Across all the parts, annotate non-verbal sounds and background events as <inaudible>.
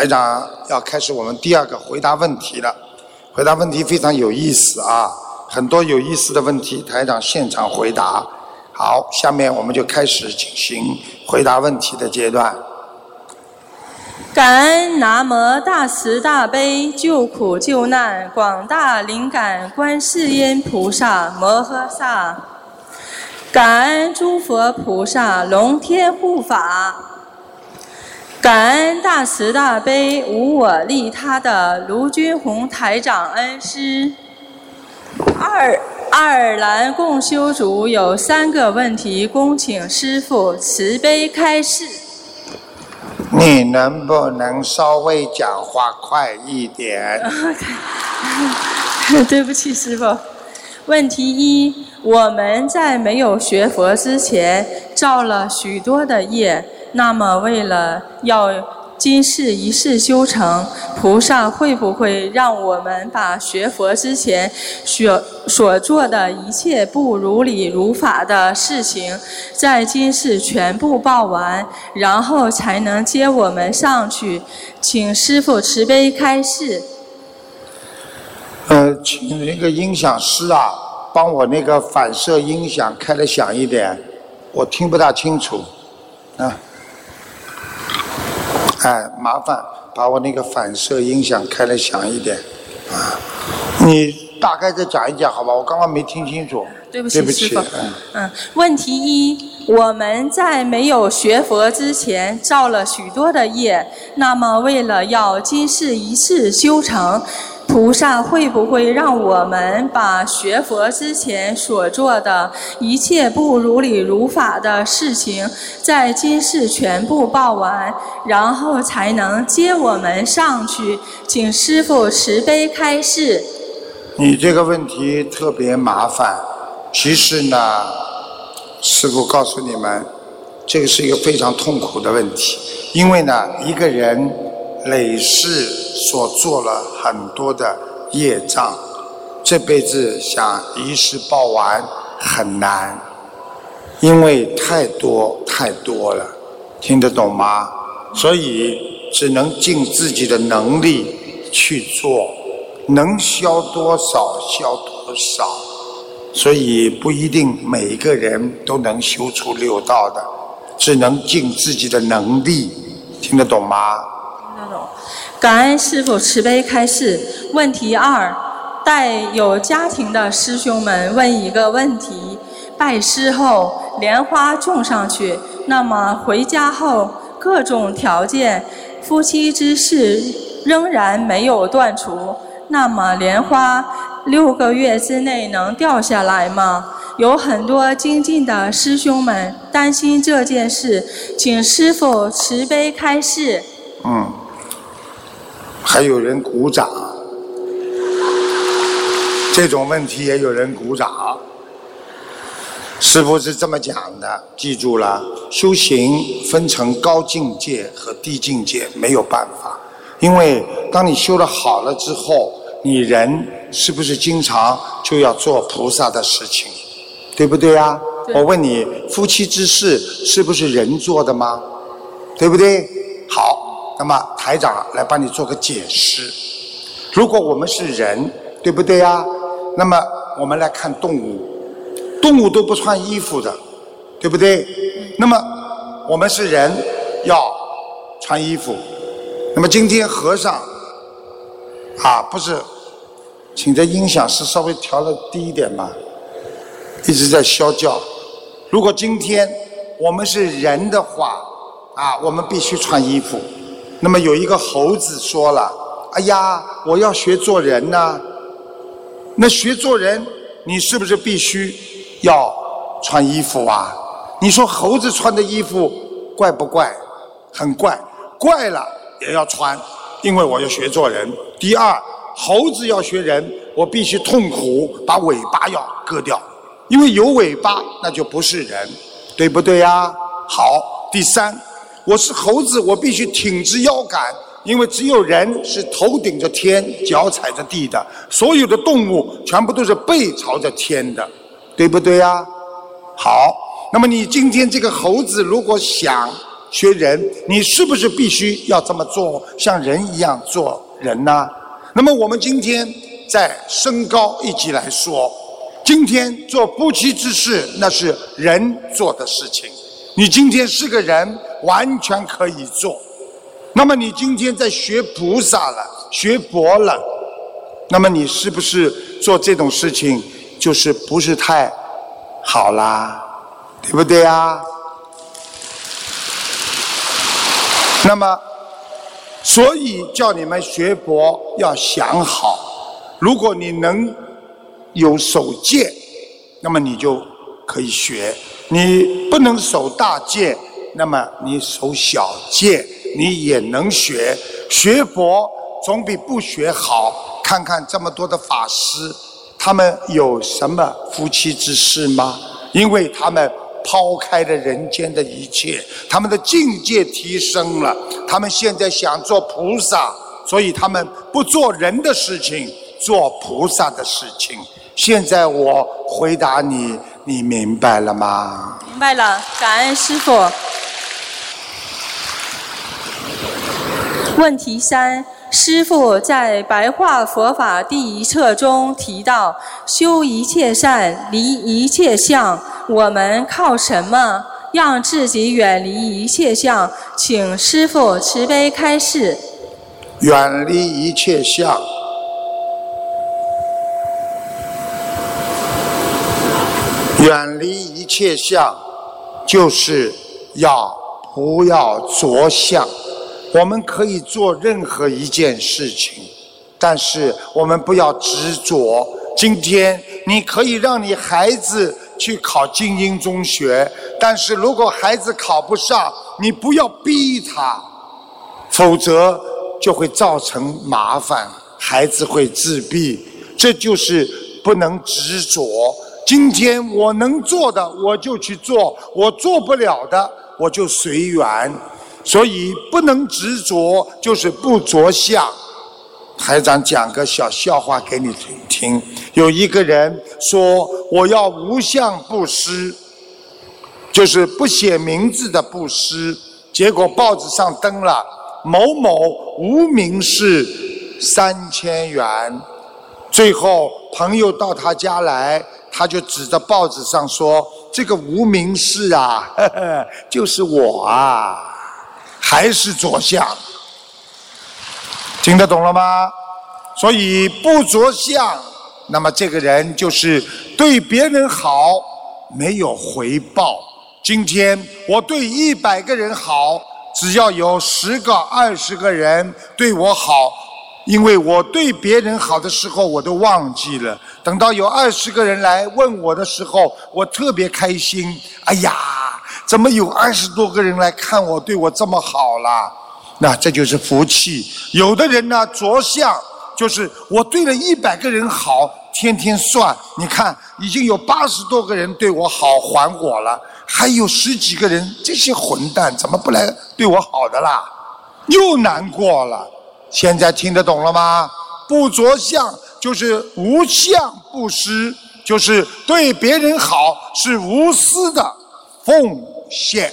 台长要开始我们第二个回答问题了，回答问题非常有意思啊，很多有意思的问题，台长现场回答。好，下面我们就开始进行回答问题的阶段。感恩南无大慈大悲救苦救难广大灵感观世音菩萨摩诃萨，感恩诸佛菩萨龙天护法。感恩大慈大悲无我利他的卢军宏台长恩师。二爱尔兰共修组有三个问题，恭请师父慈悲开示。你能不能稍微讲话快一点？<laughs> 对不起，师傅。问题一：我们在没有学佛之前，造了许多的业。那么，为了要今世一世修成，菩萨会不会让我们把学佛之前所所做的一切不如理如法的事情，在今世全部报完，然后才能接我们上去？请师父慈悲开示。呃，请那个音响师啊，帮我那个反射音响开的响一点，我听不大清楚，啊。哎，麻烦把我那个反射音响开的响一点，啊，你大概再讲一讲好吧？我刚刚没听清楚。对不起，师傅。嗯，问题一，我们在没有学佛之前造了许多的业，那么为了要今世一世修成。菩萨会不会让我们把学佛之前所做的一切不如理如法的事情，在今世全部报完，然后才能接我们上去？请师父慈悲开示。你这个问题特别麻烦，其实呢，师父告诉你们，这个是一个非常痛苦的问题，因为呢，一个人。累世所做了很多的业障，这辈子想一世报完很难，因为太多太多了，听得懂吗？所以只能尽自己的能力去做，能消多少消多少，所以不一定每一个人都能修出六道的，只能尽自己的能力，听得懂吗？感恩师父慈悲开示。问题二：带有家庭的师兄们问一个问题：拜师后莲花种上去，那么回家后各种条件，夫妻之事仍然没有断除，那么莲花六个月之内能掉下来吗？有很多精进的师兄们担心这件事，请师父慈悲开示。嗯。还有人鼓掌，这种问题也有人鼓掌。师傅是这么讲的，记住了，修行分成高境界和低境界，没有办法。因为当你修的好了之后，你人是不是经常就要做菩萨的事情，对不对呀？我问你，夫妻之事是不是人做的吗？对不对？好。那么台长来帮你做个解释。如果我们是人，对不对呀？那么我们来看动物，动物都不穿衣服的，对不对？那么我们是人，要穿衣服。那么今天和尚啊，不是，请这音响是稍微调的低一点吧，一直在啸叫。如果今天我们是人的话，啊，我们必须穿衣服。那么有一个猴子说了：“哎呀，我要学做人呐。那学做人，你是不是必须要穿衣服啊？你说猴子穿的衣服怪不怪？很怪，怪了也要穿，因为我要学做人。第二，猴子要学人，我必须痛苦，把尾巴要割掉，因为有尾巴那就不是人，对不对呀？好，第三。”我是猴子，我必须挺直腰杆，因为只有人是头顶着天，脚踩着地的，所有的动物全部都是背朝着天的，对不对呀？好，那么你今天这个猴子如果想学人，你是不是必须要这么做，像人一样做人呢？那么我们今天在升高一级来说，今天做不屈之事，那是人做的事情。你今天是个人，完全可以做。那么你今天在学菩萨了，学佛了，那么你是不是做这种事情就是不是太好啦？对不对啊？那么，所以叫你们学佛要想好，如果你能有守戒，那么你就可以学；你不能守大戒，那么你守小戒，你也能学。学佛总比不学好。看看这么多的法师，他们有什么夫妻之事吗？因为他们。抛开了人间的一切，他们的境界提升了，他们现在想做菩萨，所以他们不做人的事情，做菩萨的事情。现在我回答你，你明白了吗？明白了，感恩师傅。问题三。师傅在《白话佛法》第一册中提到：“修一切善，离一切相。我们靠什么让自己远离一切相？”请师傅慈悲开示。远离一切相，远离一切相，就是要不要着相。我们可以做任何一件事情，但是我们不要执着。今天你可以让你孩子去考精英中学，但是如果孩子考不上，你不要逼他，否则就会造成麻烦，孩子会自闭。这就是不能执着。今天我能做的我就去做，我做不了的我就随缘。所以不能执着，就是不着相。台长讲个小笑话给你听。有一个人说：“我要无相布施，就是不写名字的布施。”结果报纸上登了某某无名氏三千元。最后朋友到他家来，他就指着报纸上说：“这个无名氏啊，呵 <laughs> 呵就是我啊。”还是着相，听得懂了吗？所以不着相，那么这个人就是对别人好，没有回报。今天我对一百个人好，只要有十个、二十个人对我好，因为我对别人好的时候我都忘记了。等到有二十个人来问我的时候，我特别开心。哎呀！怎么有二十多个人来看我，对我这么好啦？那这就是福气。有的人呢，着相就是我对了一百个人好，天天算，你看已经有八十多个人对我好还我了，还有十几个人，这些混蛋怎么不来对我好的啦？又难过了。现在听得懂了吗？不着相就是无相不施，就是对别人好是无私的奉。献。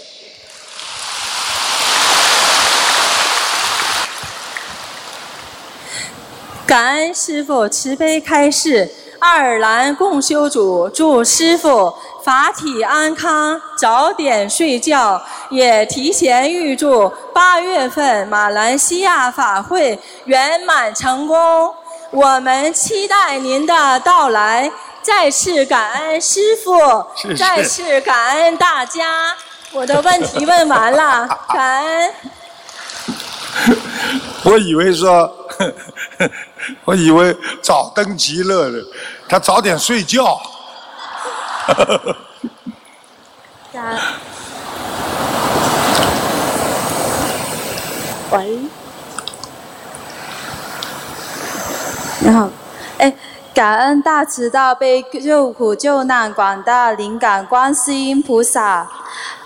感恩师父慈悲开示，爱尔兰共修组祝师傅法体安康，早点睡觉，也提前预祝八月份马来西亚法会圆满成功。我们期待您的到来。再次感恩师父，再次感恩大家。我的问题问完了，<laughs> 感恩。我以为说，我以为早登极乐了，他早点睡觉。<laughs> 喂，你好，哎。感恩大慈大悲救苦救难广大灵感观世音菩萨，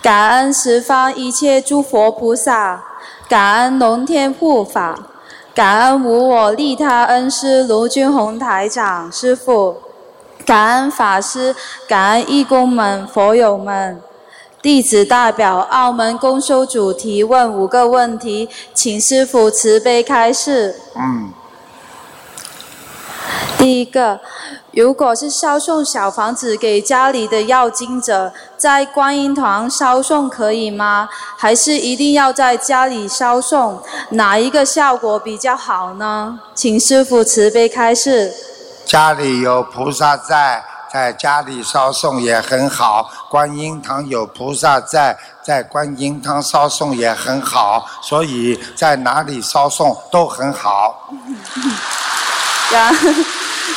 感恩十方一切诸佛菩萨，感恩龙天护法，感恩无我利他恩师卢军宏台长师傅，感恩法师，感恩义工们、佛友们，弟子代表澳门公修组提问五个问题，请师傅慈悲开示。嗯，第一个，如果是烧送小房子给家里的要经者，在观音堂烧送可以吗？还是一定要在家里烧送？哪一个效果比较好呢？请师傅慈悲开示。家里有菩萨在，在家里烧送也很好。观音堂有菩萨在，在观音堂烧送也很好。所以在哪里烧送都很好。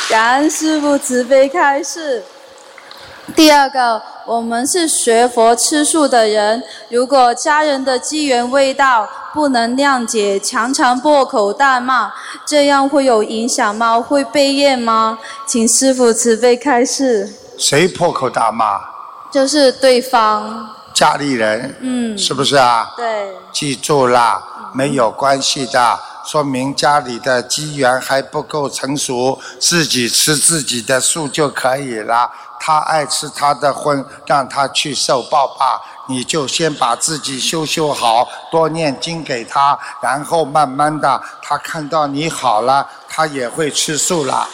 感恩师傅慈悲开示。第二个，我们是学佛吃素的人，如果家人的机缘未到，不能谅解，常常破口大骂，这样会有影响吗？会被业吗？请师傅慈悲开示。谁破口大骂？就是对方，家里人，嗯，是不是啊？对，记住啦，没有关系的，说明家里的机缘还不够成熟，自己吃自己的素就可以了。他爱吃他的荤，让他去受报吧。你就先把自己修修好，多念经给他，然后慢慢的，他看到你好了，他也会吃素了。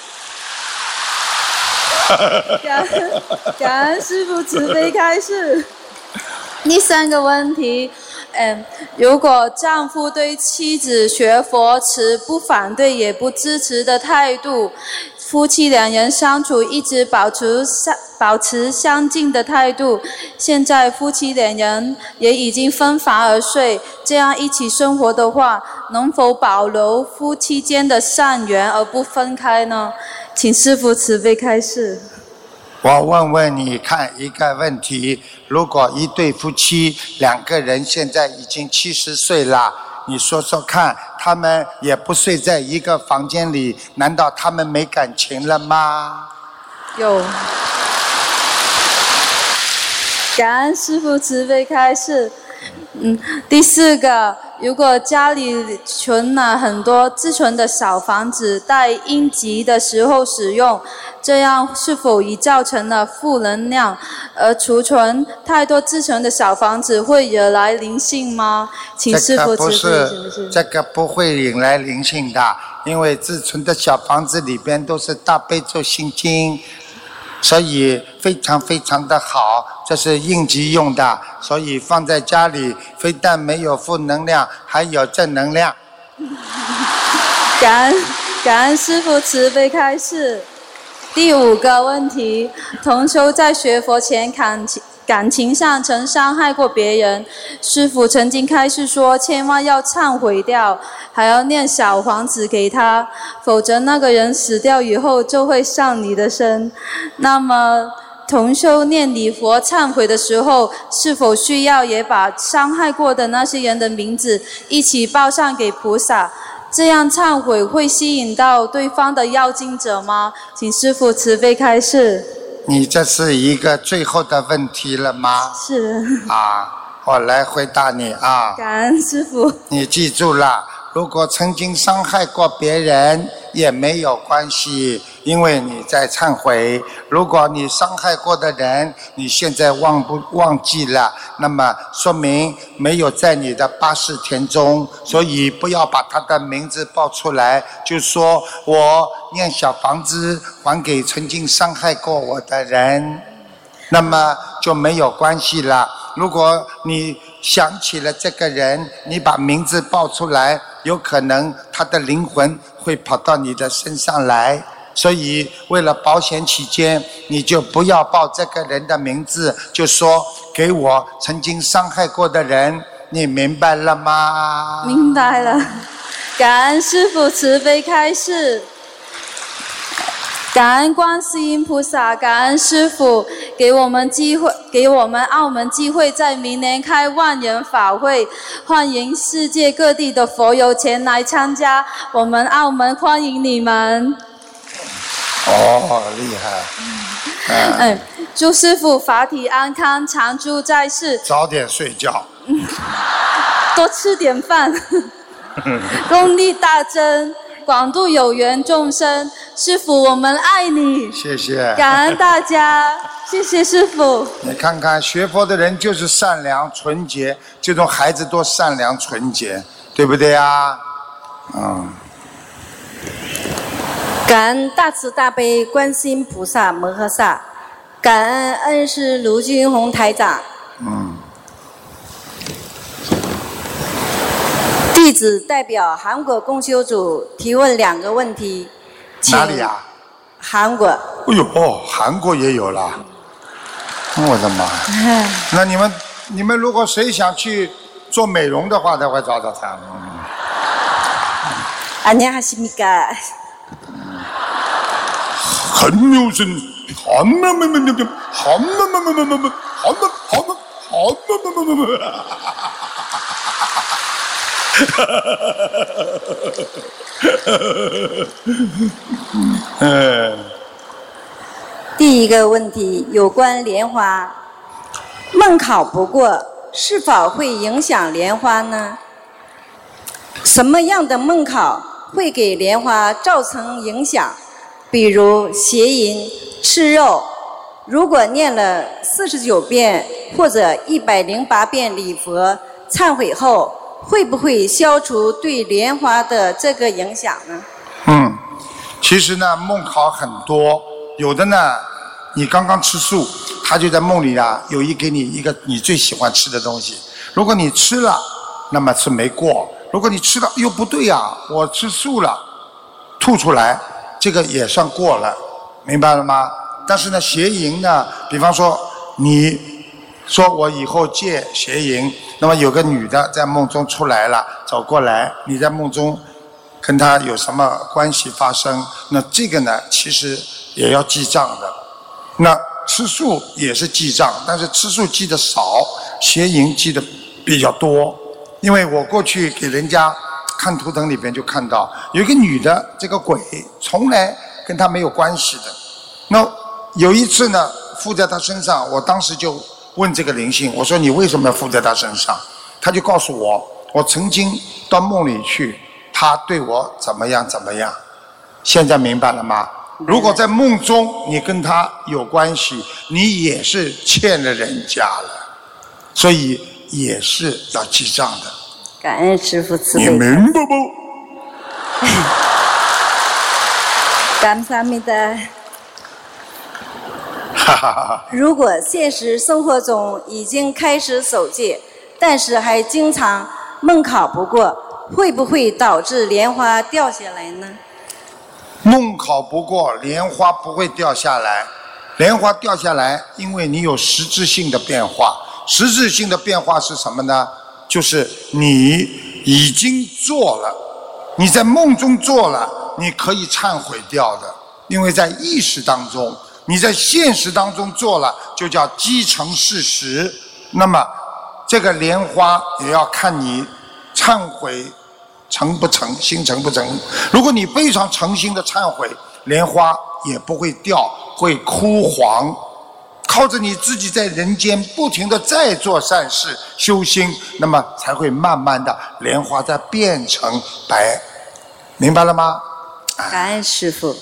<laughs> 感恩感恩师傅慈悲开示。<laughs> 第三个问题，嗯，如果丈夫对妻子学佛持不反对也不支持的态度，夫妻两人相处一直保持相保持相近的态度，现在夫妻两人也已经分房而睡，这样一起生活的话，能否保留夫妻间的善缘而不分开呢？请师傅慈悲开示。我问问你看一个问题：如果一对夫妻两个人现在已经七十岁了，你说说看，他们也不睡在一个房间里，难道他们没感情了吗？有。感恩师傅慈悲开示。嗯，第四个，如果家里存了很多自存的小房子，待应急的时候使用，这样是否已造成了负能量？而储存太多自存的小房子会惹来灵性吗？请师傅慈悲，这个不是不是？这个不会引来灵性的，因为自存的小房子里边都是大悲咒心经，所以非常非常的好，这是应急用的，所以放在家里非但没有负能量，还有正能量。<laughs> 感恩感恩师傅慈悲开示。第五个问题，同修在学佛前感情感情上曾伤害过别人，师傅曾经开示说，千万要忏悔掉，还要念小房子给他，否则那个人死掉以后就会上你的身。那么。同修念礼佛忏悔的时候，是否需要也把伤害过的那些人的名字一起报上给菩萨？这样忏悔会吸引到对方的要经者吗？请师傅慈悲开示。你这是一个最后的问题了吗？是。啊，我来回答你啊。感恩师傅。你记住了，如果曾经伤害过别人也没有关系，因为你在忏悔。如果你伤害过的人，你现在忘不忘记了，那么说明没有在你的八世田中，所以不要把他的名字报出来，就说我念小房子还给曾经伤害过我的人，那么就没有关系了。如果你想起了这个人，你把名字报出来，有可能他的灵魂会跑到你的身上来。所以，为了保险起见，你就不要报这个人的名字，就说给我曾经伤害过的人，你明白了吗？明白了，感恩师傅慈悲开示，感恩观世音菩萨，感恩师傅给我们机会，给我们澳门机会，在明年开万人法会，欢迎世界各地的佛友前来参加，我们澳门欢迎你们。哦，厉害！嗯，祝师傅法体安康，常住在世，早点睡觉。<laughs> 多吃点饭，<laughs> 功力大增，广度有缘众生，师傅，我们爱你，谢谢。感恩大家，谢谢师傅。你看看学佛的人就是善良纯洁，这种孩子多善良纯洁，对不对呀？嗯，感恩大慈大悲观世音菩萨摩诃萨，感恩恩师卢军宏台长。嗯，弟子代表韩国共修组提问两个问题。请哪里呀、韩国。哎呦，哦，韩国也有啦！我的妈呀！<laughs> 那你们你们如果谁想去做美容的话，待会找找他。嗯 안녕하십니까？ <laughs> 很有声，好么么么么么，好么么么么么么，好么好么好么么么么么。嗯，第一个问题有关莲花，梦考不过是否会影响莲花呢？什么样的梦考会给莲花造成影响？比如邪淫、吃肉。如果念了四十九遍或者一百零八遍礼佛忏悔后，会不会消除对莲花的这个影响呢？嗯，其实呢，梦考很多，有的呢，你刚刚吃素，他就在梦里啊，有意给你一个你最喜欢吃的东西。如果你吃了，那么是没过；如果你吃了，又不对呀、我吃素了，吐出来，这个也算过了，明白了吗？但是呢，邪淫呢，比方说你说我以后戒邪淫，那么有个女的在梦中出来了，走过来，你在梦中跟她有什么关系发生？那这个呢，其实也要记账的。那吃素也是记账，但是吃素记的少，邪淫记的比较多。因为我过去给人家看图腾里边就看到有一个女的，这个鬼从来跟她没有关系的。那有一次呢，附在她身上，我当时就问这个灵性，我说你为什么要附在她身上？她就告诉我，我曾经到梦里去，她对我怎么样怎么样。现在明白了吗？如果在梦中你跟他有关系，你也是欠了人家了，所以也是要记账的。感恩师傅慈悲。你明白不？干啥没得？如果现实生活中已经开始守戒，但是还经常梦考不过，会不会导致莲花掉下来呢？梦考不过，莲花不会掉下来。莲花掉下来，因为你有实质性的变化。实质性的变化是什么呢？就是你已经做了，你在梦中做了，你可以忏悔掉的，因为在意识当中，你在现实当中做了，就叫积成事实。那么，这个莲花也要看你忏悔成不成，心诚不诚。如果你非常诚心的忏悔，莲花也不会掉，会枯黄。靠着你自己在人间不停的在做善事修心，那么才会慢慢的莲花再变成白，明白了吗？感恩师父。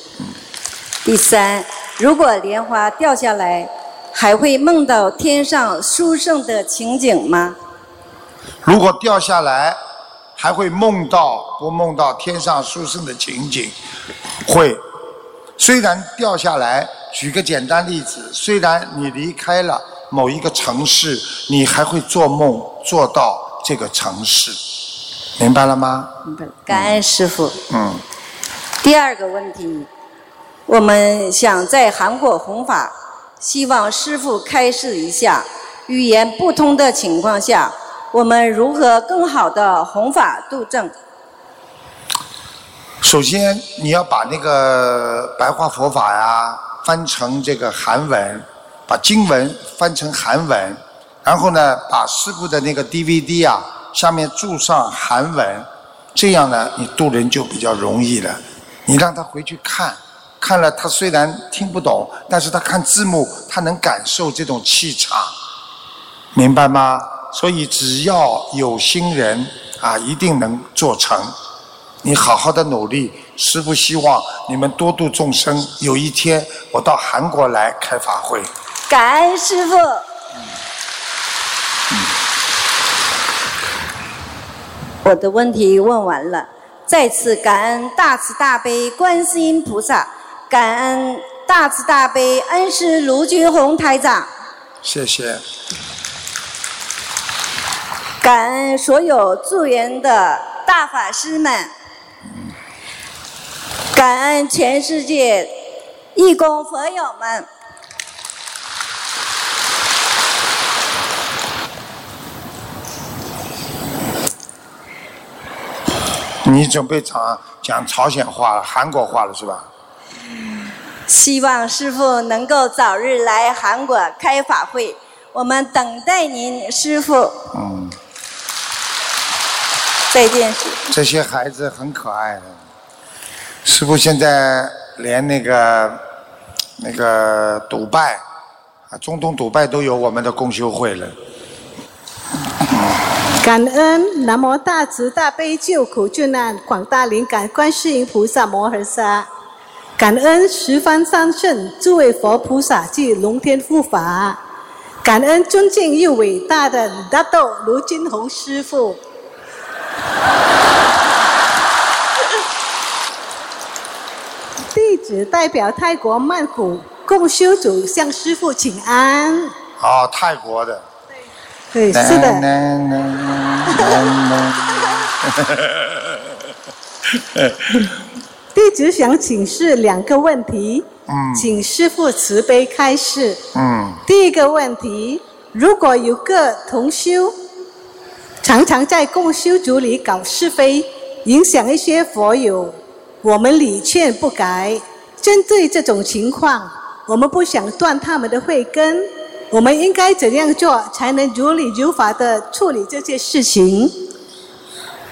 第三，如果莲花掉下来，还会梦到天上殊胜的情景吗？如果掉下来，还会梦到不梦到天上殊胜的情景？会。虽然掉下来，举个简单例子，虽然你离开了某一个城市，你还会做梦做到这个城市，明白了吗？明白了。感恩师傅。嗯，第二个问题，我们想在韩国弘法，希望师傅开示一下，语言不通的情况下，我们如何更好的弘法度正？首先你要把那个白话佛法呀翻成这个韩文，把经文翻成韩文，然后呢，把师傅的那个 DVD 啊下面注上韩文，这样呢，你渡人就比较容易了。你让他回去看，看了他虽然听不懂，但是他看字幕，他能感受这种气场，明白吗？所以只要有心人啊，一定能做成。你好好的努力，师傅希望你们多度众生。有一天我到韩国来开法会。感恩师傅。我的问题问完了，再次感恩大慈大悲观世音菩萨，感恩大慈大悲恩师卢军宏台长。谢谢。感恩所有助缘的大法师们，感恩全世界义工佛友们。你准备讲讲朝鲜话了、韩国话了是吧？希望师傅能够早日来韩国开法会，我们等待您，师傅。嗯。再见。这些孩子很可爱的，师傅现在连那个那个赌拜啊，中东赌拜都有我们的共修会了。感恩南无大慈大悲救苦救难广大灵感观世音菩萨摩诃萨，感恩十方三圣诸位佛菩萨及龙天护法，感恩尊敬又伟大的大豆卢金红师傅。弟子代表泰国曼谷共修组向师傅请安。哦，泰国的。对，是的。<laughs> 弟子想请示两个问题，请师父慈悲开示。第一个问题，如果有个同修常常在共修组里搞是非，影响一些佛友，我们礼劝不改。针对这种情况，我们不想断他们的慧根。我们应该怎样做才能如理如法的处理这些事情？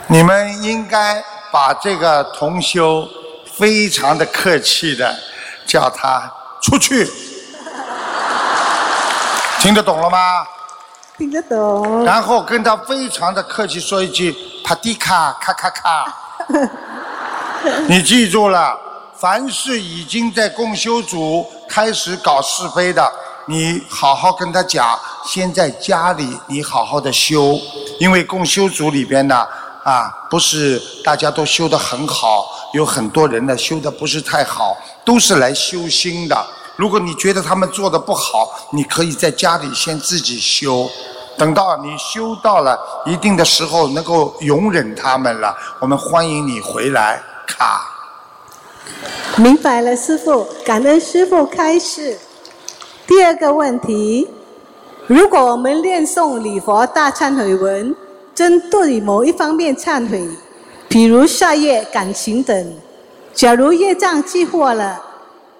你们应该把这个同修非常的客气的叫他出去，<laughs> 听得懂了吗？听得懂。然后跟他非常的客气说一句“帕蒂卡卡卡卡”，<laughs> 你记住了，凡是已经在共修组开始搞是非的。你好好跟他讲，先在家里你好好的修，因为共修组里边呢，啊，不是大家都修得很好，有很多人呢修得不是太好，都是来修心的。如果你觉得他们做的不好，你可以在家里先自己修，等到你修到了一定的时候，能够容忍他们了，我们欢迎你回来。卡。明白了，师傅，感恩师傅开示。第二个问题：如果我们念诵礼佛大忏悔文，针对某一方面忏悔，比如杀业、感情等，假如业障激活了，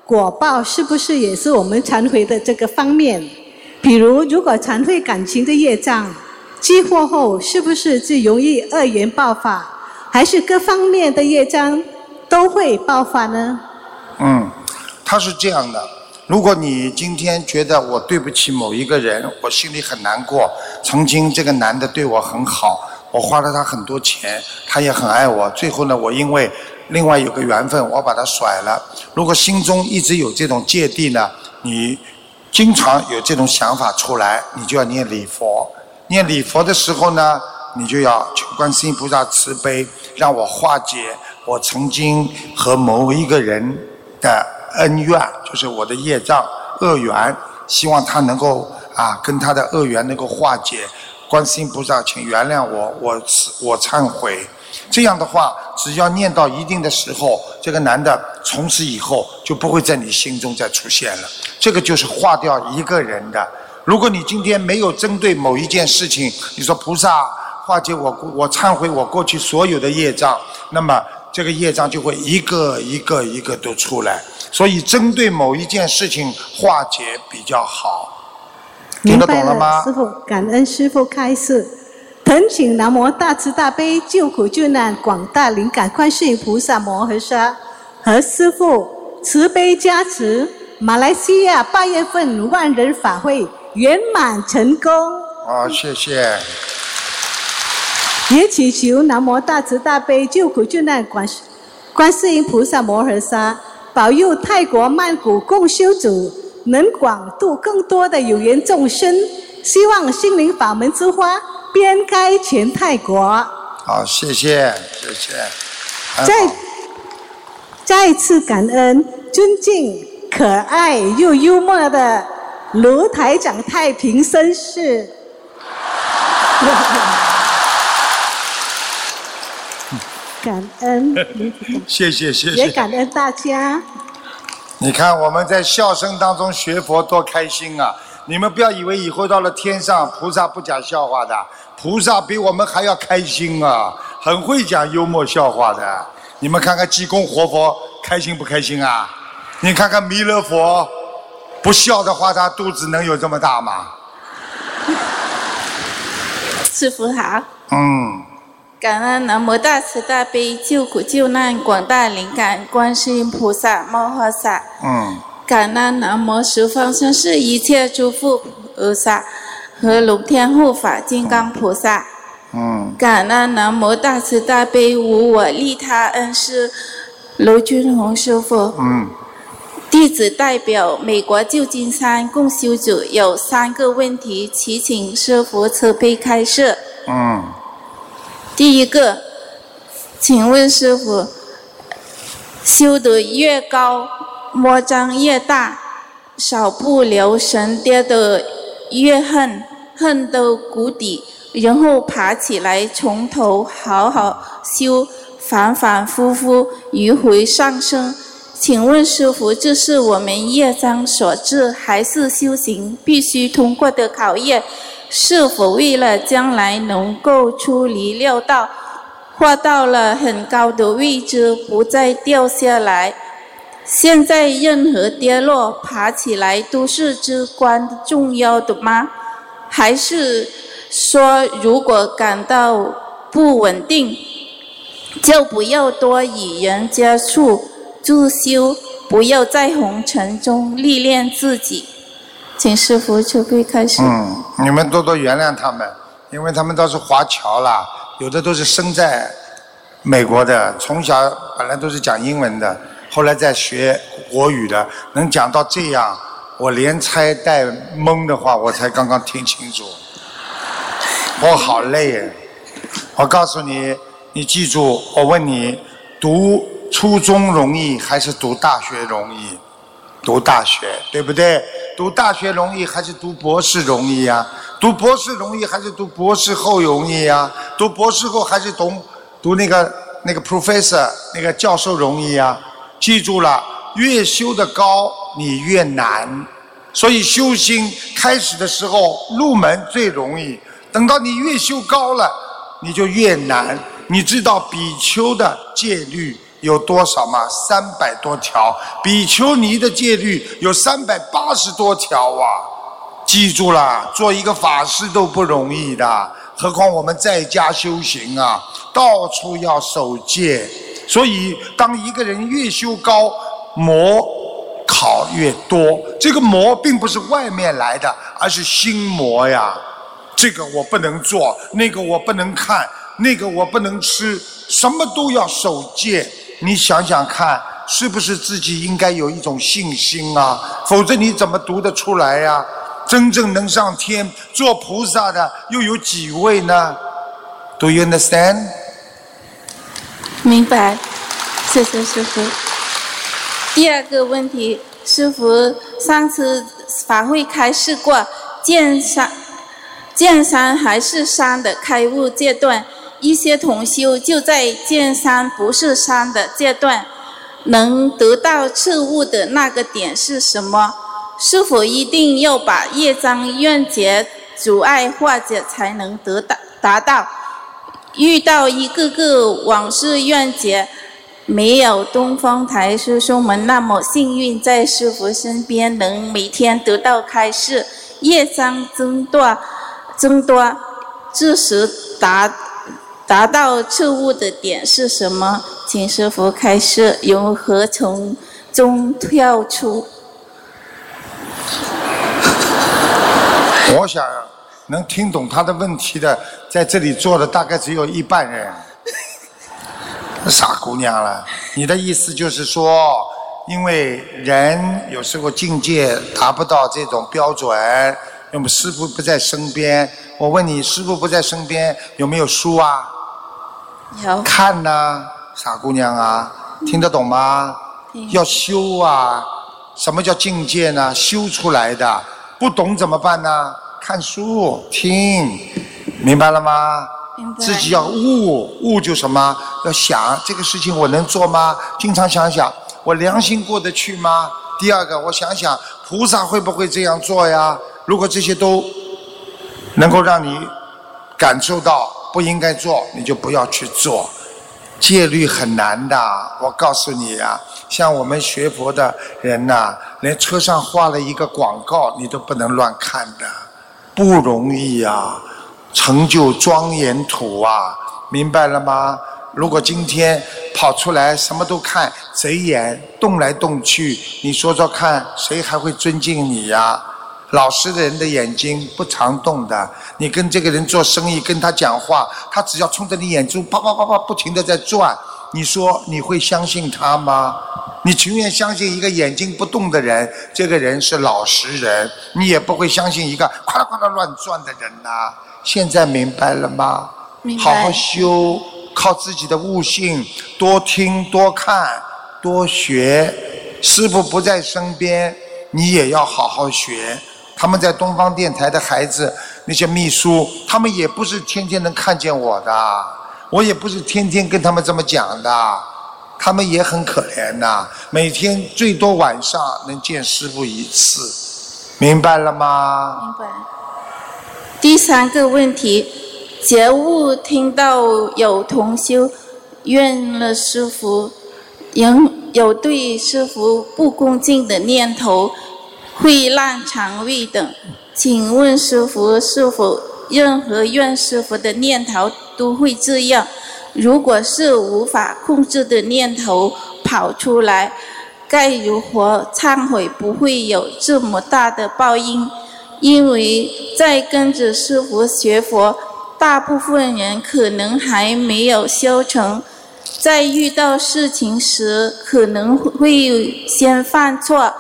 果报是不是也是我们忏悔的这个方面？比如，如果忏悔感情的业障激活后，是不是就容易恶缘爆发？还是各方面的业障都会爆发呢？嗯，他是这样的。如果你今天觉得我对不起某一个人，我心里很难过。曾经这个男的对我很好，我花了他很多钱，他也很爱我。最后呢，我因为另外有个缘分，我把他甩了。如果心中一直有这种芥蒂呢，你经常有这种想法出来，你就要念礼佛。念礼佛的时候呢，你就要求观世音菩萨慈悲，让我化解我曾经和某一个人的。恩怨就是我的业障恶缘，希望他能够啊跟他的恶缘能够化解。观世音菩萨，请原谅我，我我忏悔。这样的话，只要念到一定的时候，这个男的从此以后就不会在你心中再出现了。这个就是化掉一个人的。如果你今天没有针对某一件事情，你说菩萨化解我我忏悔我过去所有的业障，那么。这个业障就会一个一个一个都出来，所以针对某一件事情化解比较好。听得懂了吗？师傅，感恩师傅开示。恳请南无大慈大悲救苦救难广大灵感观世音菩萨摩诃萨和师傅慈悲加持，马来西亚八月份万人法会圆满成功。好，谢谢。也祈求南无大慈大悲救苦救难观观世音菩萨摩诃萨保佑泰国曼谷共修组能广度更多的有缘众生，希望心灵法门之花遍开全泰国。好，谢谢，谢谢。再再次感恩尊敬、可爱又幽默的卢台长太平绅士。感恩 <laughs> 谢，谢谢，谢也。感恩大家。你看我们在笑声当中学佛多开心啊！你们不要以为以后到了天上，菩萨不讲笑话的，菩萨比我们还要开心啊，很会讲幽默笑话的。你们看看济公活佛开心不开心啊？你看看弥勒佛，不笑的话，他肚子能有这么大吗？师傅好，嗯，感恩南无大慈大悲救苦救难广大灵感观世音菩萨摩诃萨，嗯，感恩南无十方三世一切诸佛菩萨和龙天护法金刚菩萨，嗯，感恩南无大慈大悲无我利他恩师卢军宏师傅，嗯，弟子代表美国旧金山共修组有三个问题，祈请师傅慈悲开示。嗯，第一个，请问师傅，修得越高，魔障越大，少不留神跌得越恨，恨到谷底，然后爬起来，从头好好修，反反复复，迂回上升。请问师傅，这是我们业障所致，还是修行必须通过的考验？是否为了将来能够出离六道，或到了很高的位置不再掉下来？现在任何跌落、爬起来都是至关重要的吗？还是说，如果感到不稳定，就不要多与人接触，自修，不要在红尘中历练自己？请师傅慈悲开始。嗯，你们多多原谅他们，因为他们都是华侨啦，有的都是生在美国的，从小本来都是讲英文的，后来在学国语的，能讲到这样，我连猜带蒙的话，我才刚刚听清楚，我好累耶。我告诉你，你记住，我问你，读初中容易还是读大学容易？读大学，对不对？读大学容易还是读博士容易呀、读博士容易还是读博士后容易呀、读博士后还是读读那个那个 professor 那个教授容易呀、记住了，越修得高，你越难。所以修心开始的时候入门最容易，等到你越修高了，你就越难。你知道比丘的戒律有多少吗？三百多条。比丘尼的戒律有三百八十多条啊！记住了，做一个法师都不容易的，何况我们在家修行啊，到处要守戒。所以，当一个人越修高，魔考越多。这个魔并不是外面来的，而是心魔呀。这个我不能做，那个我不能看，那个我不能吃，什么都要守戒。你想想看，是不是自己应该有一种信心啊？否则你怎么读得出来呀、真正能上天做菩萨的又有几位呢？Do you understand？明白，谢谢师傅。第二个问题，师傅上次法会开示过，见山见山还是山的开悟阶段，一些同修就在见山不是山的阶段，能得到彻悟的那个点是什么？是否一定要把业障怨结阻碍化解才能得到达到？遇到一个个往事怨结，没有东方台师兄们那么幸运，在师傅身边能每天得到开示，业障增多，增多，这时达达到彻悟的点是什么？请师傅开示，如何从中跳出？<laughs> 我想能听懂他的问题的，在这里坐的大概只有一半人。<laughs> 傻姑娘了，你的意思就是说，因为人有时候境界达不到这种标准，那么师傅不在身边。我问你，师傅不在身边，有没有书啊？有看呐、傻姑娘啊，听得懂吗？要修啊！什么叫境界呢？修出来的。不懂怎么办呢？看书听，明白了吗？自己要悟，悟就什么？要想这个事情我能做吗？经常想想，我良心过得去吗？第二个，我想想菩萨会不会这样做呀？如果这些都能够让你感受到不应该做，你就不要去做。戒律很难的，我告诉你啊，像我们学佛的人呐、连车上画了一个广告，你都不能乱看的，不容易呀、成就庄严土啊，明白了吗？如果今天跑出来什么都看，贼眼动来动去，你说说看，谁还会尊敬你呀、老实的人的眼睛不常动的，你跟这个人做生意，跟他讲话，他只要冲着你眼珠啪啪啪啪不停的在转，你说你会相信他吗？你情愿相信一个眼睛不动的人，这个人是老实人，你也不会相信一个夸啦夸啦乱转的人呐、现在明白了吗？明白好好修，靠自己的悟性，多听多看多学。师傅不在身边，你也要好好学。他们在东方电台的孩子，那些秘书，他们也不是天天能看见我的，我也不是天天跟他们这么讲的，他们也很可怜呐，每天最多晚上能见师傅一次，明白了吗？明白。第三个问题，觉悟听到有同修怨了师傅，仍有对师傅不恭敬的念头，会烂肠胃等，请问师傅是否任何怨师傅的念头都会这样？如果是无法控制的念头跑出来，该如何忏悔不会有这么大的报应？因为在跟着师傅学佛，大部分人可能还没有修成，在遇到事情时可能会先犯错，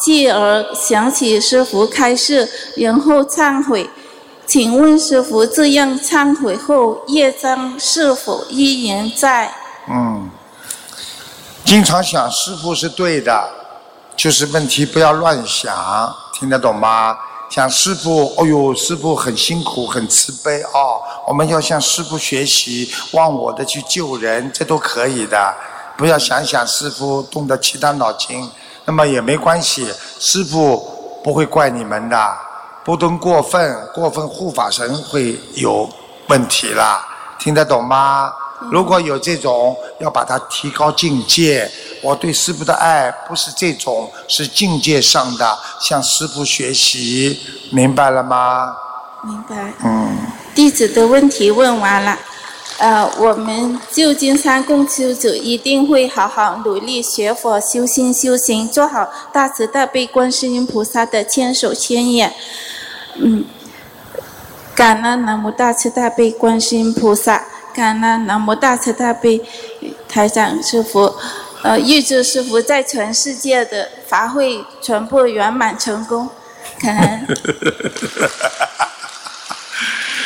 继而想起师傅开示，然后忏悔。请问师傅，这样忏悔后业障是否依然在？嗯，经常想师傅是对的，就是问题不要乱想，听得懂吗？想师傅，哦呦，师傅很辛苦，很慈悲哦，我们要向师傅学习，忘我的去救人，这都可以的。不要想想师傅动的其他脑筋，那么也没关系，师傅不会怪你们的，不能过分，过分护法神会有问题啦，听得懂吗？如果有这种，要把它提高境界。我对师傅的爱不是这种，是境界上的，向师傅学习，明白了吗？明白。嗯，弟子的问题问完了，呃，我们旧金山共修组一定会好好努力学佛、修心、修行，做好大慈大悲观世音菩萨的千手千眼。嗯，感恩南无大慈大悲观世音菩萨，感恩南无大慈大悲台长师傅。呃，预祝师傅在全世界的法会全部圆满成功，感恩。<laughs>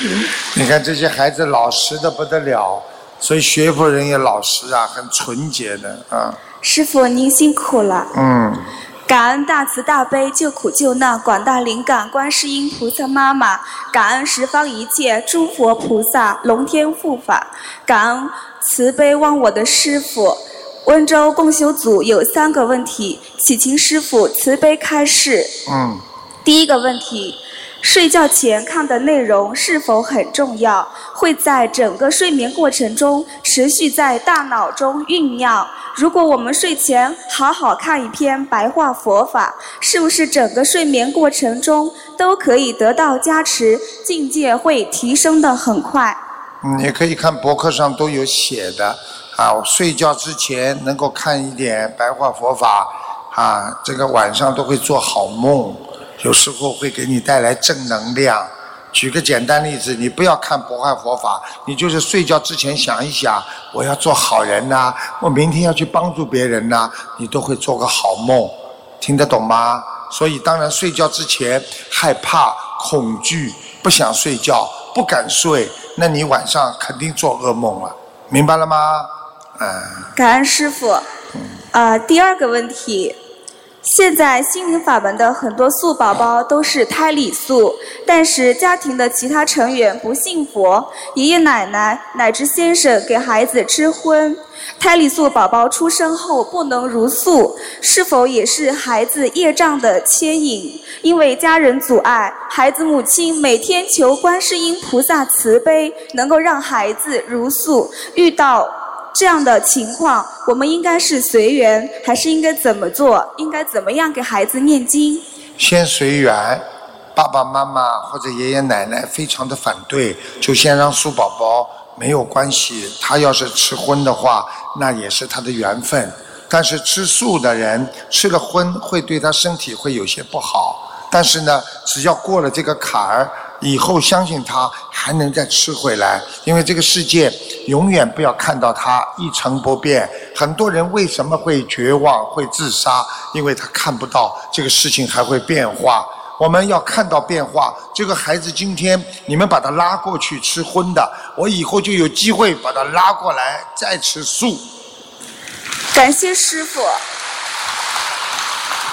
<laughs> 你看这些孩子老实的不得了，所以学佛人也老实啊，很纯洁的啊。师傅您辛苦了。嗯，感恩大慈大悲救苦救难广大灵感观世音菩萨妈妈，感恩十方一切诸佛菩萨龙天护法，感恩慈悲忘我的师傅。温州共修组有三个问题，祈请师傅慈悲开示。嗯，第一个问题，睡觉前看的内容是否很重要？会在整个睡眠过程中持续在大脑中酝酿。如果我们睡前好好看一篇白话佛法，是不是整个睡眠过程中都可以得到加持，境界会提升的很快？嗯，也可以看博客上都有写的啊。睡觉之前能够看一点白话佛法啊，这个晚上都会做好梦，有时候会给你带来正能量。举个简单例子，你不要看博爱佛法，你就是睡觉之前想一想，我要做好人呐、我明天要去帮助别人呐、你都会做个好梦，听得懂吗？所以当然睡觉之前害怕、恐惧，不想睡觉，不敢睡，那你晚上肯定做噩梦了，明白了吗？嗯。感恩师傅。呃，第二个问题，现在心灵法门的很多素宝宝都是胎里素，但是家庭的其他成员不信佛，爷爷奶奶乃至先生给孩子吃荤，胎里素宝宝出生后不能如素，是否也是孩子业障的牵引？因为家人阻碍，孩子母亲每天求观世音菩萨慈悲，能够让孩子如素。遇到这样的情况，我们应该是随缘，还是应该怎么做？应该怎么样给孩子念经？先随缘，爸爸妈妈或者爷爷奶奶非常的反对，就先让素宝宝没有关系。他要是吃荤的话，那也是他的缘分。但是吃素的人吃了荤会对他身体会有些不好。但是呢，只要过了这个坎儿，以后相信他还能再吃回来，因为这个世界永远不要看到它一成不变。很多人为什么会绝望、会自杀？因为他看不到这个事情还会变化。我们要看到变化。这个孩子今天你们把他拉过去吃荤的，我以后就有机会把他拉过来再吃素。感谢师傅。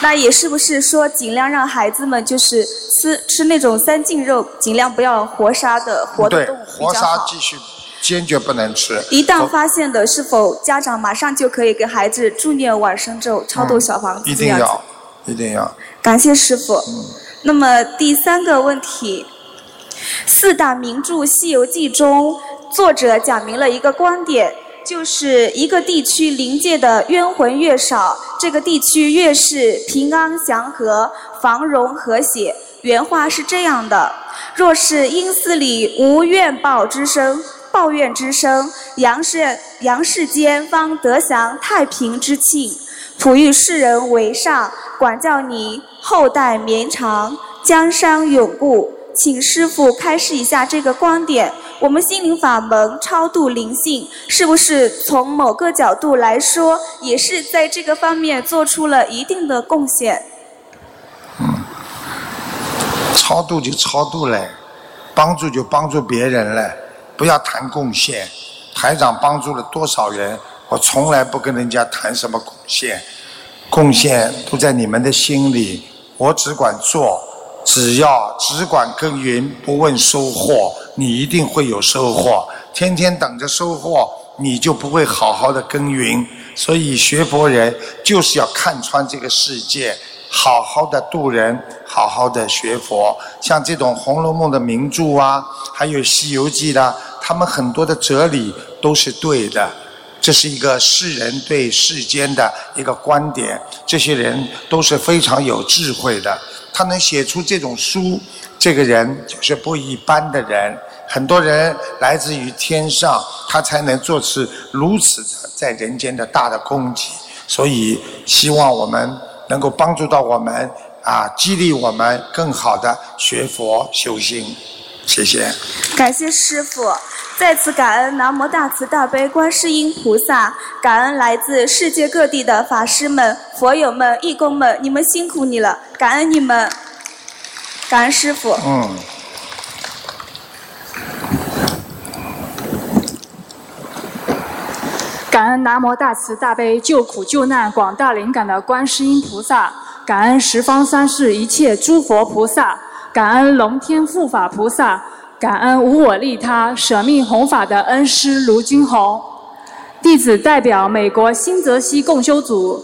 那也是不是说尽量让孩子们就是吃吃那种三净肉，尽量不要活杀的活的动活。杀继续坚决不能吃。一旦发现的，是否家长马上就可以给孩子助念往生咒、超度小房子？嗯一定要，一定要。感谢师傅。嗯那么第三个问题，四大名著《西游记》中，作者讲明了一个观点，就是一个地区灵界的冤魂越少，这个地区越是平安祥和、繁荣和谐。原话是这样的：若是阴司里无怨报之声。抱怨之声，阳世阳世间方得享太平之庆。普育世人为上，管教你后代绵长，江山永固。请师傅开示一下这个观点。我们心灵法门超度灵性，是不是从某个角度来说，也是在这个方面做出了一定的贡献？嗯超度就超度嘞，帮助就帮助别人嘞，不要谈贡献。台长帮助了多少人，我从来不跟人家谈什么贡献，贡献都在你们的心里，我只管做，只要只管耕耘，不问收获，你一定会有收获。天天等着收获，你就不会好好的耕耘。所以学佛人就是要看穿这个世界，好好的度人，好好的学佛。像这种《红楼梦》的名著啊，还有《西游记》的，他们很多的哲理都是对的。这是一个世人对世间的一个观点，这些人都是非常有智慧的。他能写出这种书，这个人就是不一般的人。很多人来自于天上，他才能做出如此的在人间的大的功绩。所以，希望我们能够帮助到我们啊，激励我们更好的学佛修心。谢谢。感谢师傅，再次感恩南无大慈大悲观世音菩萨，感恩来自世界各地的法师们、佛友们、义工们，你们辛苦你了，感恩你们，感恩师傅。嗯。感恩南无大慈大悲救苦救难广大灵感的观世音菩萨，感恩十方三世一切诸佛菩萨，感恩龙天护法菩萨，感恩无我利他舍命弘法的恩师卢军宏。弟子代表美国新泽西共修组，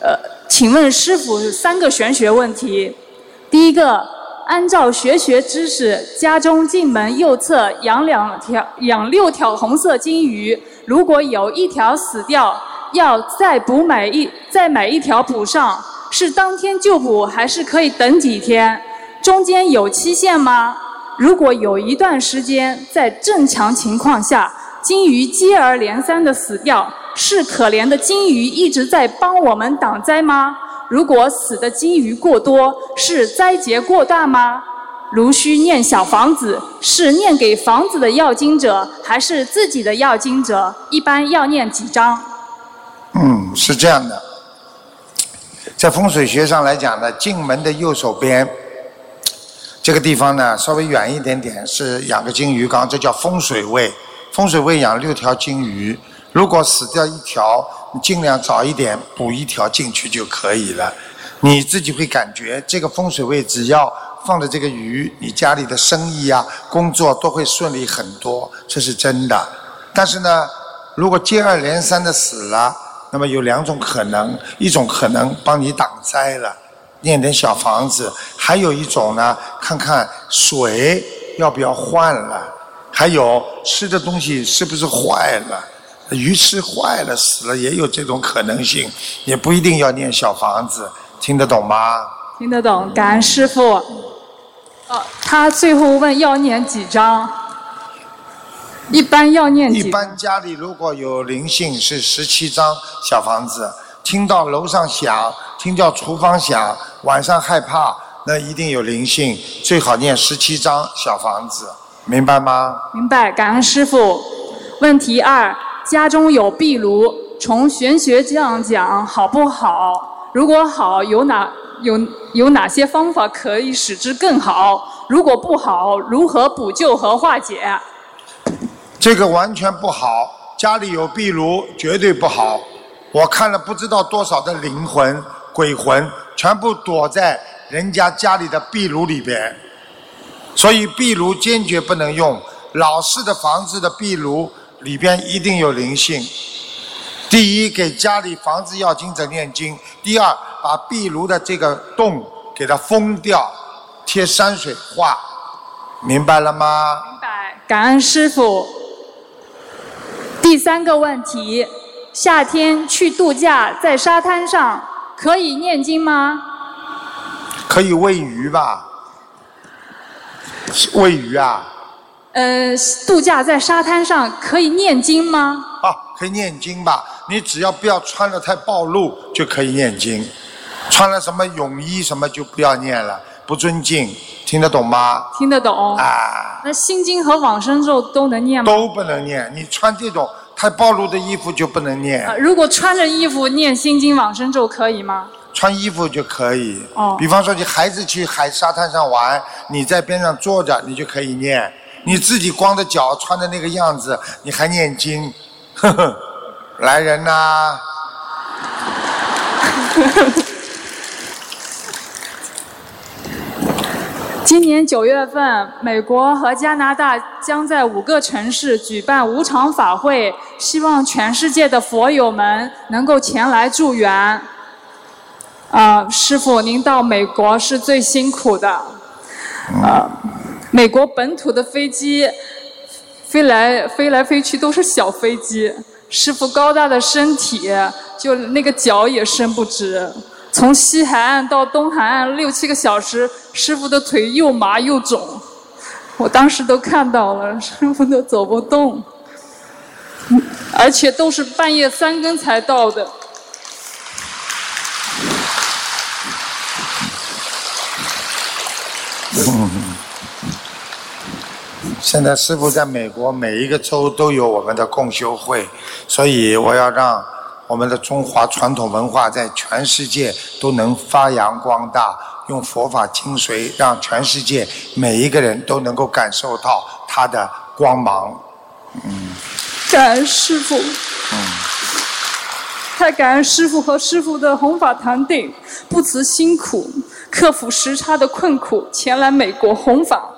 呃，请问师傅三个玄学问题。第一个，按照学学知识，家中进门右侧养两条、养六条红色金鱼，如果有一条死掉，要再补买一再买一条补上，是当天就补还是可以等几天？中间有期限吗？如果有一段时间在正常情况下，金鱼接二连三的死掉，是可怜的金鱼一直在帮我们挡灾吗？如果死的金鱼过多，是灾劫过大吗？如需念小房子，是念给房子的要经者，还是自己的要经者？一般要念几张？嗯，是这样的，在风水学上来讲呢，进门的右手边这个地方呢，稍微远一点点是养个金鱼缸，这叫风水位。风水位养六条金鱼，如果死掉一条，你尽量早一点补一条进去就可以了。你自己会感觉这个风水位只要放着这个鱼，你家里的生意啊、工作都会顺利很多，这是真的。但是呢，如果接二连三的死了，那么有两种可能，一种可能帮你挡灾了，念点小房子；还有一种呢，看看水要不要换了，还有吃的东西是不是坏了。鱼吃坏了死了也有这种可能性，也不一定要念小房子，听得懂吗？听得懂，感恩师傅。哦，他最后问要念几张？一般要念几？一般家里如果有灵性是十七张小房子，听到楼上响，听到厨房响，晚上害怕，那一定有灵性，最好念十七张小房子，明白吗？明白，感恩师傅。问题二：家中有壁炉，从玄学这样讲好不好？如果好，有哪有有哪些方法可以使之更好？如果不好，如何补救和化解？这个完全不好，家里有壁炉绝对不好。我看了不知道多少的灵魂、鬼魂，全部躲在人家家里的壁炉里边，所以壁炉坚决不能用。老式的房子的壁炉里边一定有灵性。第一，给家里房子要经者念经；第二，把壁炉的这个洞给它封掉，贴山水画，明白了吗？明白，感恩师傅。第三个问题：夏天去度假，在沙滩上可以念经吗？可以喂鱼吧？喂鱼啊？呃，度假在沙滩上可以念经吗？啊，可以念经吧？你只要不要穿的太暴露，就可以念经。穿了什么泳衣什么就不要念了，不尊敬，听得懂吗？听得懂。啊，那心经和往生咒都能念吗？都不能念。你穿这种太暴露的衣服就不能念。啊，如果穿着衣服念心经、往生咒可以吗？穿衣服就可以。哦。比方说，你孩子去海沙滩上玩，你在边上坐着，你就可以念。你自己光着脚穿的那个样子，你还念经？呵呵，来人呐！<laughs> 今年九月份，美国和加拿大将在五个城市举办无偿法会，希望全世界的佛友们能够前来助缘。啊，师傅，您到美国是最辛苦的。啊，美国本土的飞机飞来飞来飞去都是小飞机，师傅高大的身体，就那个脚也伸不直。从西海岸到东海岸六七个小时，师傅的腿又麻又肿，我当时都看到了，师傅都走不动，而且都是半夜三更才到的。现在师傅在美国每一个州都有我们的共修会，所以我要让我们的中华传统文化在全世界都能发扬光大，用佛法精髓让全世界每一个人都能够感受到它的光芒。嗯，感恩师傅。嗯。太感恩师傅和师傅的弘法团队，不辞辛苦，克服时差的困苦，前来美国弘法。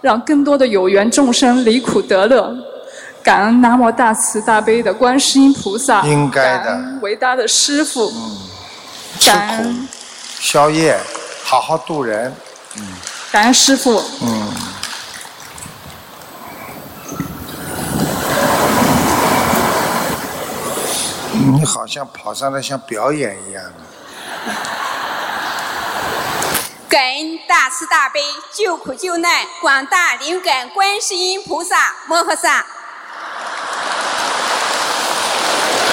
让更多的有缘众生离苦得乐，感恩南无大慈大悲的观世音菩萨，应该的，伟大的师傅，嗯，感恩，宵夜，好好度人，嗯，感恩师傅，嗯，你好像跑上来像表演一样的。感恩大慈大悲救苦救难广大灵感观世音菩萨摩诃萨，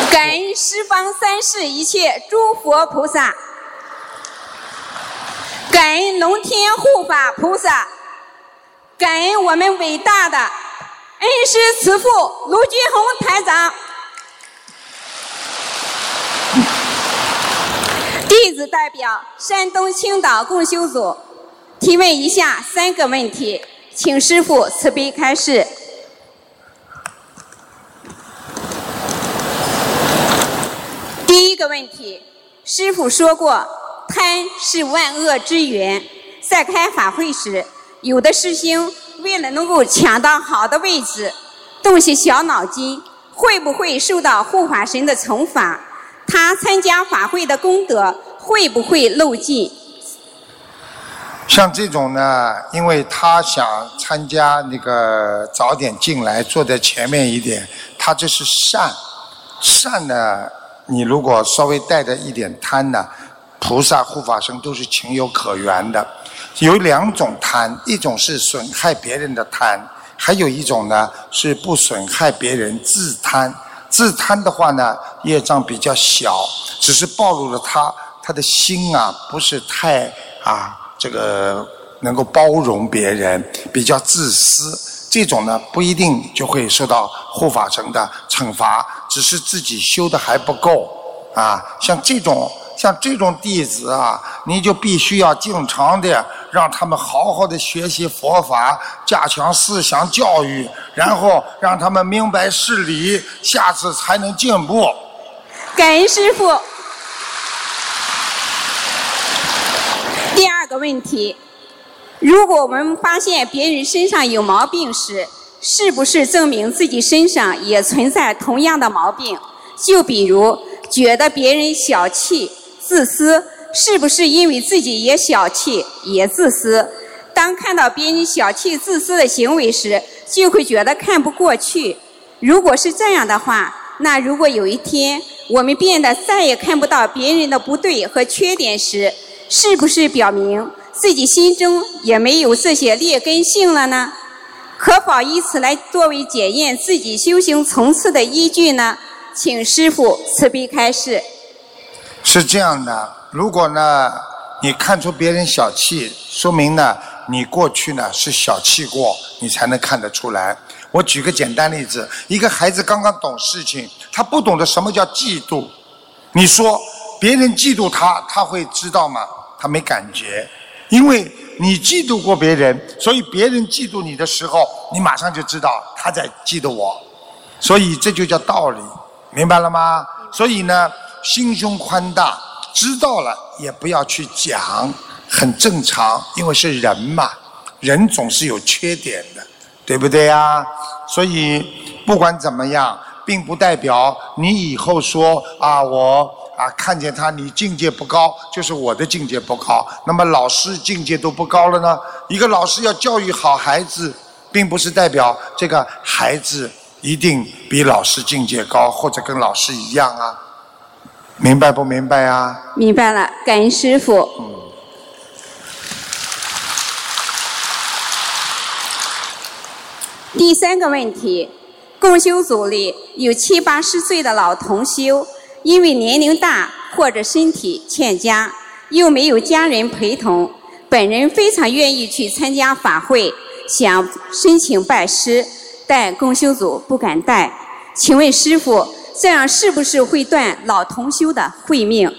感恩十方三世一切诸佛菩萨，感恩龙天护法菩萨，感恩我们伟大的恩师慈父卢俊红台长。弟子代表山东青岛共修组提问以下三个问题，请师傅慈悲开示。第一个问题，师傅说过，贪是万恶之源。在开法会时，有的师兄为了能够抢到好的位置，动些小脑筋，会不会受到护法神的惩罚？他参加法会的功德会不会漏尽？像这种呢，因为他想参加那个早点进来，坐在前面一点，他这是善，善呢，你如果稍微带着一点贪呢，菩萨护法神都是情有可原的。有两种贪，一种是损害别人的贪，还有一种呢是不损害别人自贪。自贪的话呢，业障比较小，只是暴露了他他的心啊，不是太啊这个能够包容别人，比较自私。这种呢不一定就会受到护法神的惩罚，只是自己修的还不够啊。像这种像这种弟子啊，你就必须要经常的让他们好好的学习佛法，加强思想教育，然后让他们明白事理，下次才能进步。感恩师傅。第二问题，如果我们发现别人身上有毛病时，是不是证明自己身上也存在同样的毛病？就比如觉得别人小气、自私，是不是因为自己也小气、也自私？当看到别人小气、自私的行为时，就会觉得看不过去。如果是这样的话，那如果有一天我们变得再也看不到别人的不对和缺点时，是不是表明自己心中也没有这些劣根性了呢？可否以此来作为检验自己修行层次的依据呢？请师傅慈悲开示。是这样的，如果呢你看出别人小气，说明呢你过去呢是小气过，你才能看得出来。我举个简单例子，一个孩子刚刚懂事情，他不懂得什么叫嫉妒，你说别人嫉妒他，他会知道吗？他没感觉，因为你嫉妒过别人，所以别人嫉妒你的时候，你马上就知道他在嫉妒我，所以这就叫道理，明白了吗？所以呢，心胸宽大，知道了也不要去讲，很正常，因为是人嘛，人总是有缺点的，对不对呀？所以不管怎么样，并不代表你以后说啊我。啊，看见他，你境界不高，就是我的境界不高。那么老师境界都不高了呢？一个老师要教育好孩子，并不是代表这个孩子一定比老师境界高，或者跟老师一样啊。明白不明白啊？明白了，感恩师傅。第三个问题，共修组里有七八十岁的老同修。因为年龄大或者身体欠佳，又没有家人陪同，本人非常愿意去参加法会，想申请拜师，但共修组不敢带。请问师傅，这样是不是会断老同修的慧命？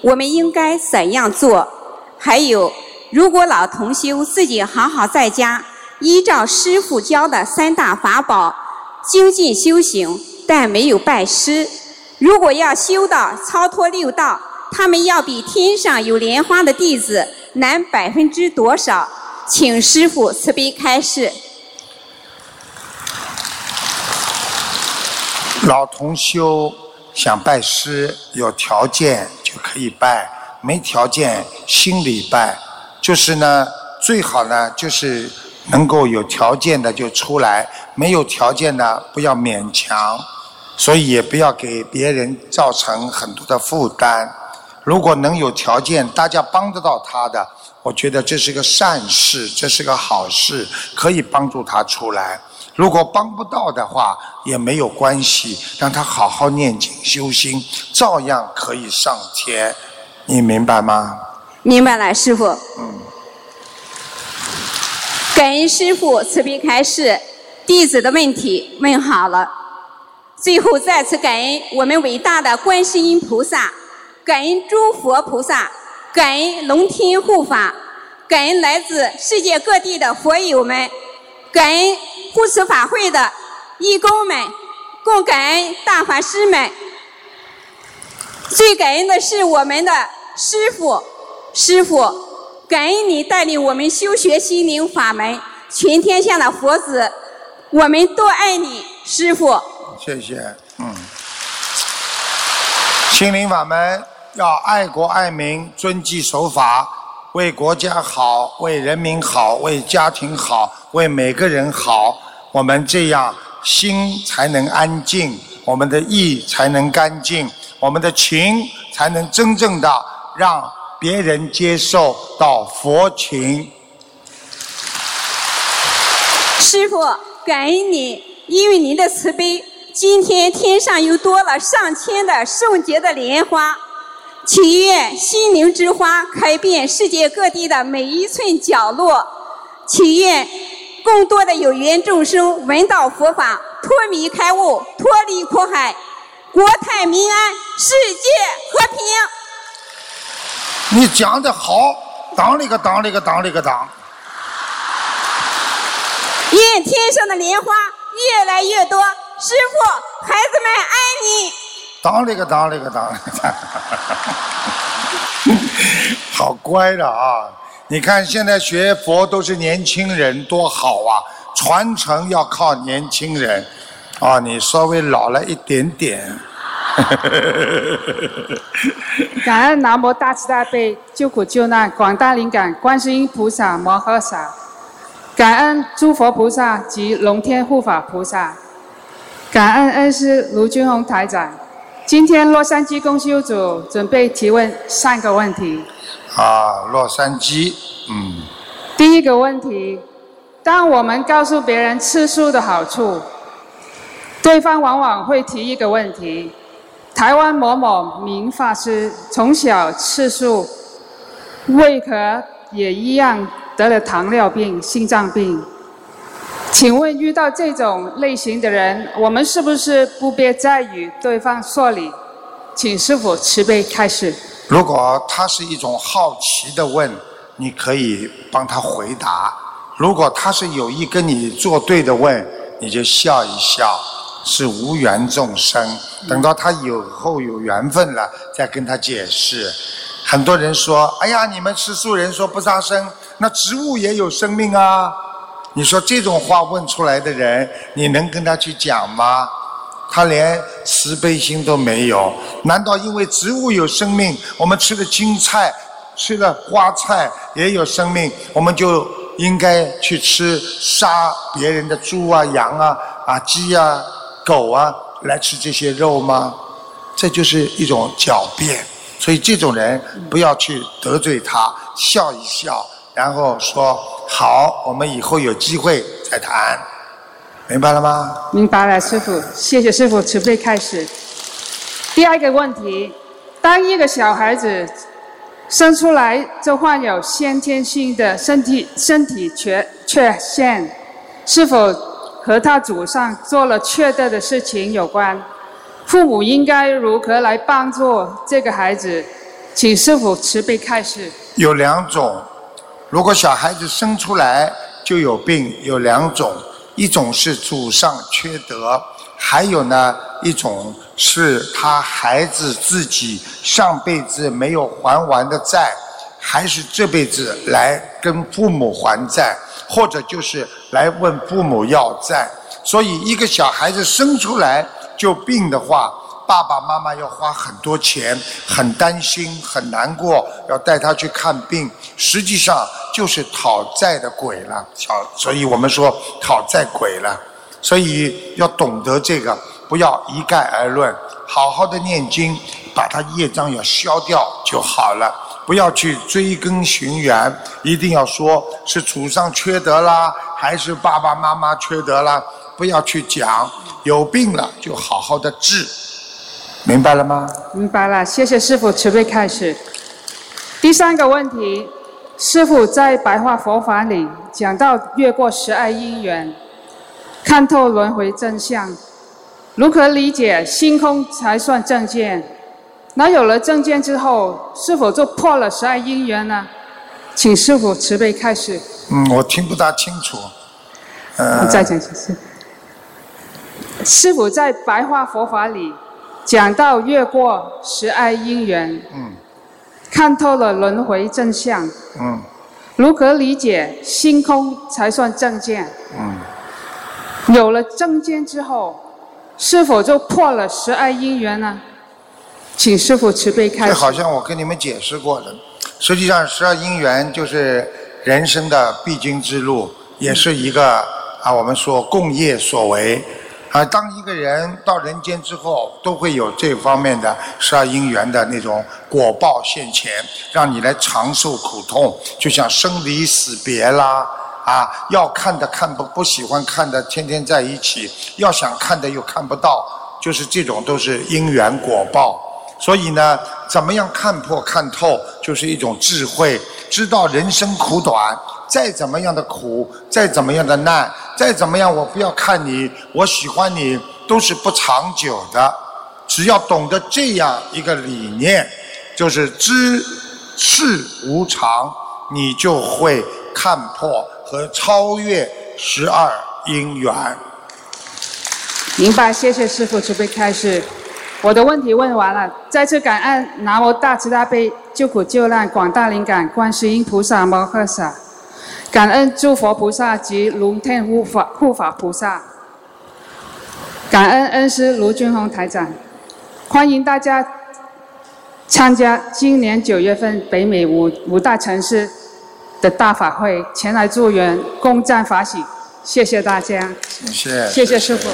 我们应该怎样做？还有，如果老同修自己好好在家，依照师傅教的三大法宝精进修行，但没有拜师。如果要修到超脱六道，他们要比天上有莲花的弟子难百分之多少？请师傅慈悲开示。老同修想拜师，有条件就可以拜，没条件心里拜。就是呢，最好呢就是能够有条件的就出来，没有条件的不要勉强。所以也不要给别人造成很多的负担。如果能有条件，大家帮得到他的，我觉得这是个善事，这是个好事，可以帮助他出来。如果帮不到的话，也没有关系，让他好好念经修心，照样可以上天。你明白吗？明白了，师傅。嗯。感恩师傅慈悲开示，弟子的问题问好了。最后再次感恩我们伟大的观世音菩萨，感恩诸佛菩萨，感恩龙天护法，感恩来自世界各地的佛友们，感恩护持法会的义工们，共感恩大法师们。最感恩的是我们的师父，师父。感恩你带领我们修学心灵法门，全天下的佛子，我们都爱你，师傅。谢谢，嗯。心灵法门要爱国爱民，遵纪守法，为国家好，为人民好，为家庭好，为每个人好。我们这样心才能安静，我们的意才能干净，我们的情才能真正的让。别人接受到佛情，师傅感恩你，因为您的慈悲，今天天上又多了上千的圣洁的莲花，祈愿心灵之花开遍世界各地的每一寸角落，祈愿更多的有缘众生闻到佛法，脱迷开悟，脱离苦海，国泰民安，世界和平。你讲的好，当里个当里个当里个当。愿天上的莲花越来越多，师傅，孩子们爱你。当了个当了个当了个当。<laughs> 好乖的啊！你看现在学佛都是年轻人，多好啊！传承要靠年轻人。啊，你稍微老了一点点。<laughs> 感恩南无大慈大悲救苦救难广大灵感观世音菩萨摩诃萨，感恩诸佛菩萨及龙天护法菩萨，感恩恩师卢军宏台长。今天洛杉矶公修组准备提问三个问题。啊，洛杉矶，嗯。第一个问题，当我们告诉别人吃素的好处，对方往往会提一个问题。台湾某某名法师从小吃素，为何也一样得了糖尿病、心脏病？请问遇到这种类型的人，我们是不是不必再与对方说理？请师傅慈悲开示。如果他是一种好奇的问，你可以帮他回答；如果他是有意跟你作对的问，你就笑一笑。是无缘众生，等到他以后有缘分了，再跟他解释。很多人说：“哎呀，你们吃素人说不杀生，那植物也有生命啊！”你说这种话问出来的人，你能跟他去讲吗？他连慈悲心都没有。难道因为植物有生命，我们吃的青菜、吃的花菜也有生命，我们就应该去吃杀别人的猪啊、羊啊、啊鸡啊？狗啊，来吃这些肉吗？这就是一种狡辩。所以这种人不要去得罪他，笑一笑，然后说好，我们以后有机会再谈，明白了吗？明白了，师傅，谢谢师傅慈悲开始。第二个问题，当一个小孩子生出来就患有先天性的身体身体缺缺陷，是否？和他祖上做了缺德的事情有关，父母应该如何来帮助这个孩子？请师傅慈悲开示。有两种，如果小孩子生出来就有病，有两种，一种是祖上缺德，还有呢一种是他孩子自己上辈子没有还完的债，还是这辈子来跟父母还债。或者就是来问父母要债，所以一个小孩子生出来就病的话，爸爸妈妈要花很多钱，很担心，很难过，要带他去看病，实际上就是讨债的鬼了。小，所以我们说讨债鬼了，所以要懂得这个，不要一概而论，好好的念经，把他业障要消掉就好了。不要去追根寻源，一定要说是祖上缺德啦，还是爸爸妈妈缺德啦？不要去讲，有病了就好好的治，明白了吗？明白了，谢谢师傅慈悲开始。第三个问题，师傅在白话佛法里讲到越过十二因缘，看透轮回真相，如何理解星空才算正见？那有了正见之后，是否就破了十二因缘呢？请师傅慈悲开始。嗯，我听不大清楚。呃，再讲一次。师傅在白话佛法里讲到越过十二因缘，嗯看透了轮回真相，嗯如何理解心空才算正见？嗯，有了正见之后，是否就破了十二因缘呢？请师傅慈悲开。这好像我跟你们解释过的。实际上，十二因缘就是人生的必经之路，也是一个啊，我们说共业所为。啊，当一个人到人间之后，都会有这方面的十二因缘的那种果报现前，让你来长受苦痛，就像生离死别啦，啊，要看的看不不喜欢看的，天天在一起；要想看的又看不到，就是这种都是因缘果报。所以呢，怎么样看破看透，就是一种智慧，知道人生苦短，再怎么样的苦，再怎么样的难，再怎么样我不要看你，我喜欢你，都是不长久的。只要懂得这样一个理念，就是知世无常，你就会看破和超越十二因缘。明白，谢谢师傅慈悲开示。我的问题问完了，再次感恩南无大慈大悲救苦救难广大灵感观世音菩萨摩诃萨，感恩诸佛菩萨及龙天护法护法菩萨，感恩恩师卢俊宏台长，欢迎大家参加今年九月份北美五五大城市的大法会，前来助缘，共赞法喜，谢谢大家，谢谢，谢谢。师傅。